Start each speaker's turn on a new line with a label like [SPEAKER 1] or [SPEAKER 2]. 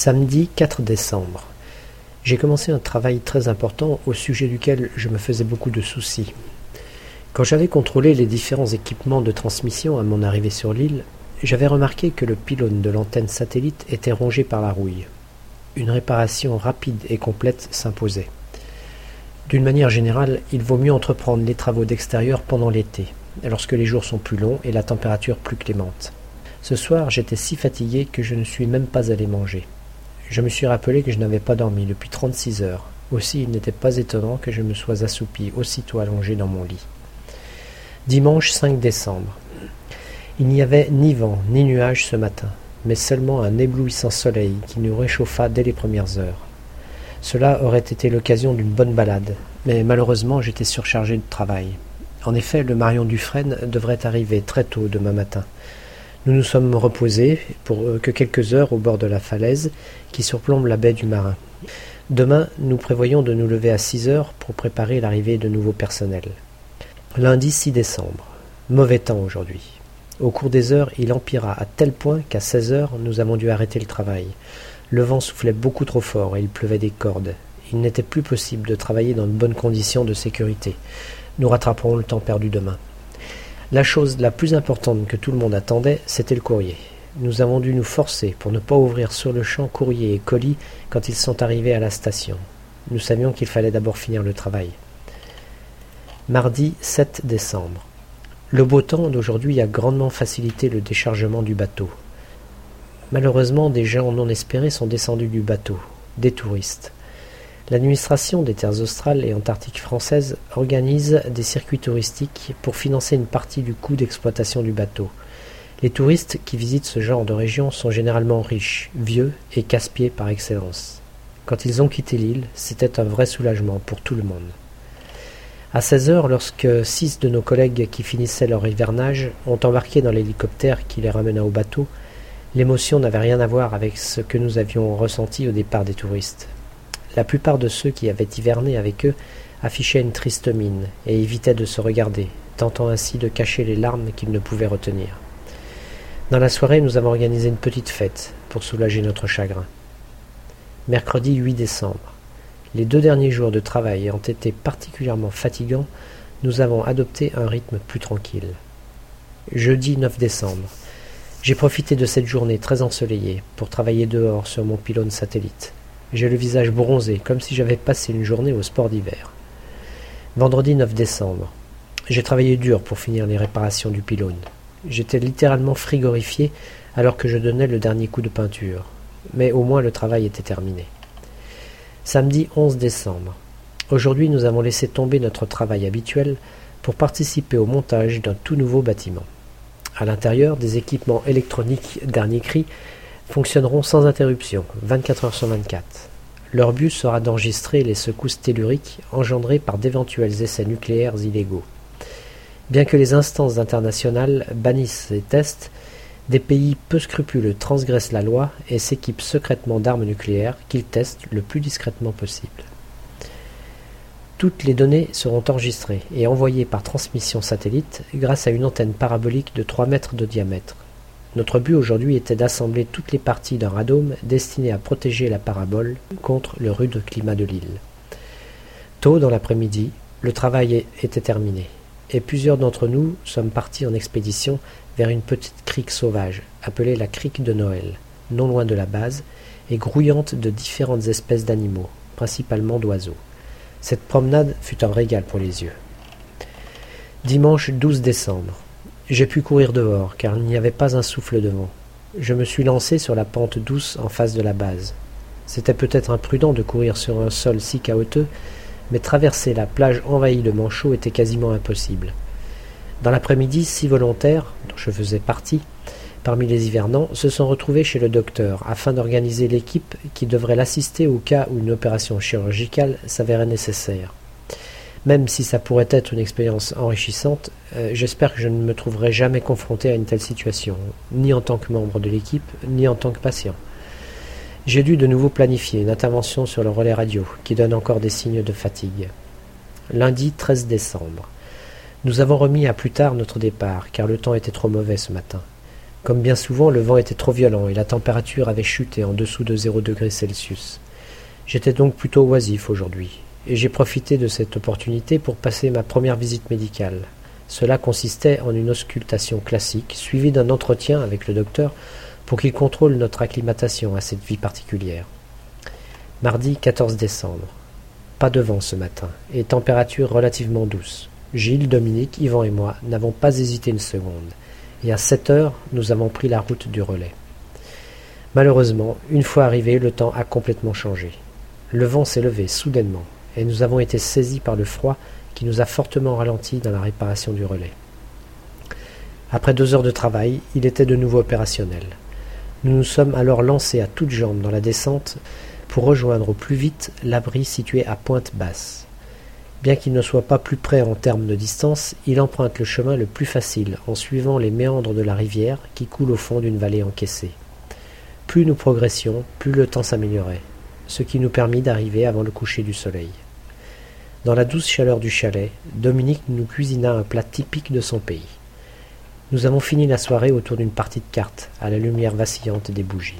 [SPEAKER 1] Samedi 4 décembre. J'ai commencé un travail très important au sujet duquel je me faisais beaucoup de soucis. Quand j'avais contrôlé les différents équipements de transmission à mon arrivée sur l'île, j'avais remarqué que le pylône de l'antenne satellite était rongé par la rouille. Une réparation rapide et complète s'imposait. D'une manière générale, il vaut mieux entreprendre les travaux d'extérieur pendant l'été, lorsque les jours sont plus longs et la température plus clémente. Ce soir, j'étais si fatigué que je ne suis même pas allé manger. Je me suis rappelé que je n'avais pas dormi depuis trente-six heures. Aussi, il n'était pas étonnant que je me sois assoupi aussitôt allongé dans mon lit. Dimanche 5 décembre. Il n'y avait ni vent ni nuages ce matin, mais seulement un éblouissant soleil qui nous réchauffa dès les premières heures. Cela aurait été l'occasion d'une bonne balade, mais malheureusement j'étais surchargé de travail. En effet, le Marion Dufresne devrait arriver très tôt demain matin. Nous nous sommes reposés pour euh, que quelques heures au bord de la falaise qui surplombe la baie du Marin. Demain, nous prévoyons de nous lever à six heures pour préparer l'arrivée de nouveaux personnels. Lundi 6 décembre. Mauvais temps aujourd'hui. Au cours des heures, il empira à tel point qu'à seize heures, nous avons dû arrêter le travail. Le vent soufflait beaucoup trop fort et il pleuvait des cordes. Il n'était plus possible de travailler dans de bonnes conditions de sécurité. Nous rattraperons le temps perdu demain. La chose la plus importante que tout le monde attendait, c'était le courrier. Nous avons dû nous forcer pour ne pas ouvrir sur le champ courrier et colis quand ils sont arrivés à la station. Nous savions qu'il fallait d'abord finir le travail. Mardi 7 décembre. Le beau temps d'aujourd'hui a grandement facilité le déchargement du bateau. Malheureusement, des gens non espérés sont descendus du bateau, des touristes. L'administration des terres australes et antarctiques françaises organise des circuits touristiques pour financer une partie du coût d'exploitation du bateau. Les touristes qui visitent ce genre de région sont généralement riches, vieux et casse-pieds par excellence. Quand ils ont quitté l'île, c'était un vrai soulagement pour tout le monde. À 16 heures, lorsque six de nos collègues qui finissaient leur hivernage ont embarqué dans l'hélicoptère qui les ramena au bateau, l'émotion n'avait rien à voir avec ce que nous avions ressenti au départ des touristes. La plupart de ceux qui avaient hiverné avec eux affichaient une triste mine et évitaient de se regarder, tentant ainsi de cacher les larmes qu'ils ne pouvaient retenir. Dans la soirée, nous avons organisé une petite fête pour soulager notre chagrin. Mercredi 8 décembre. Les deux derniers jours de travail ayant été particulièrement fatigants, nous avons adopté un rythme plus tranquille. Jeudi 9 décembre. J'ai profité de cette journée très ensoleillée pour travailler dehors sur mon pylône satellite. J'ai le visage bronzé, comme si j'avais passé une journée au sport d'hiver. Vendredi 9 décembre. J'ai travaillé dur pour finir les réparations du pylône. J'étais littéralement frigorifié alors que je donnais le dernier coup de peinture. Mais au moins le travail était terminé. Samedi 11 décembre. Aujourd'hui, nous avons laissé tomber notre travail habituel pour participer au montage d'un tout nouveau bâtiment. À l'intérieur, des équipements électroniques dernier cri fonctionneront sans interruption, 24 heures sur 24. Leur but sera d'enregistrer les secousses telluriques engendrées par d'éventuels essais nucléaires illégaux. Bien que les instances internationales bannissent ces tests, des pays peu scrupuleux transgressent la loi et s'équipent secrètement d'armes nucléaires qu'ils testent le plus discrètement possible. Toutes les données seront enregistrées et envoyées par transmission satellite grâce à une antenne parabolique de 3 mètres de diamètre. Notre but aujourd'hui était d'assembler toutes les parties d'un radome destiné à protéger la parabole contre le rude climat de l'île. Tôt dans l'après-midi, le travail était terminé, et plusieurs d'entre nous sommes partis en expédition vers une petite crique sauvage, appelée la crique de Noël, non loin de la base, et grouillante de différentes espèces d'animaux, principalement d'oiseaux. Cette promenade fut un régal pour les yeux. Dimanche 12 décembre. J'ai pu courir dehors, car il n'y avait pas un souffle de vent. Je me suis lancé sur la pente douce en face de la base. C'était peut-être imprudent de courir sur un sol si chaotique, mais traverser la plage envahie de manchots était quasiment impossible. Dans l'après-midi, six volontaires, dont je faisais partie, parmi les hivernants, se sont retrouvés chez le docteur afin d'organiser l'équipe qui devrait l'assister au cas où une opération chirurgicale s'avérait nécessaire. Même si ça pourrait être une expérience enrichissante, euh, j'espère que je ne me trouverai jamais confronté à une telle situation, ni en tant que membre de l'équipe, ni en tant que patient. J'ai dû de nouveau planifier une intervention sur le relais radio, qui donne encore des signes de fatigue. Lundi 13 décembre. Nous avons remis à plus tard notre départ, car le temps était trop mauvais ce matin. Comme bien souvent, le vent était trop violent et la température avait chuté en dessous de zéro degré Celsius. J'étais donc plutôt oisif aujourd'hui, j'ai profité de cette opportunité pour passer ma première visite médicale. Cela consistait en une auscultation classique, suivie d'un entretien avec le docteur pour qu'il contrôle notre acclimatation à cette vie particulière. Mardi 14 décembre. Pas de vent ce matin, et température relativement douce. Gilles, Dominique, Yvan et moi n'avons pas hésité une seconde, et à sept heures nous avons pris la route du relais. Malheureusement, une fois arrivés, le temps a complètement changé. Le vent s'est levé soudainement, et nous avons été saisis par le froid qui nous a fortement ralenti dans la réparation du relais. Après deux heures de travail, il était de nouveau opérationnel. Nous nous sommes alors lancés à toutes jambes dans la descente pour rejoindre au plus vite l'abri situé à Pointe Basse. Bien qu'il ne soit pas plus près en termes de distance, il emprunte le chemin le plus facile en suivant les méandres de la rivière qui coule au fond d'une vallée encaissée. Plus nous progressions, plus le temps s'améliorait, ce qui nous permit d'arriver avant le coucher du soleil. Dans la douce chaleur du chalet, Dominique nous cuisina un plat typique de son pays. Nous avons fini la soirée autour d'une partie de cartes, à la lumière vacillante des bougies.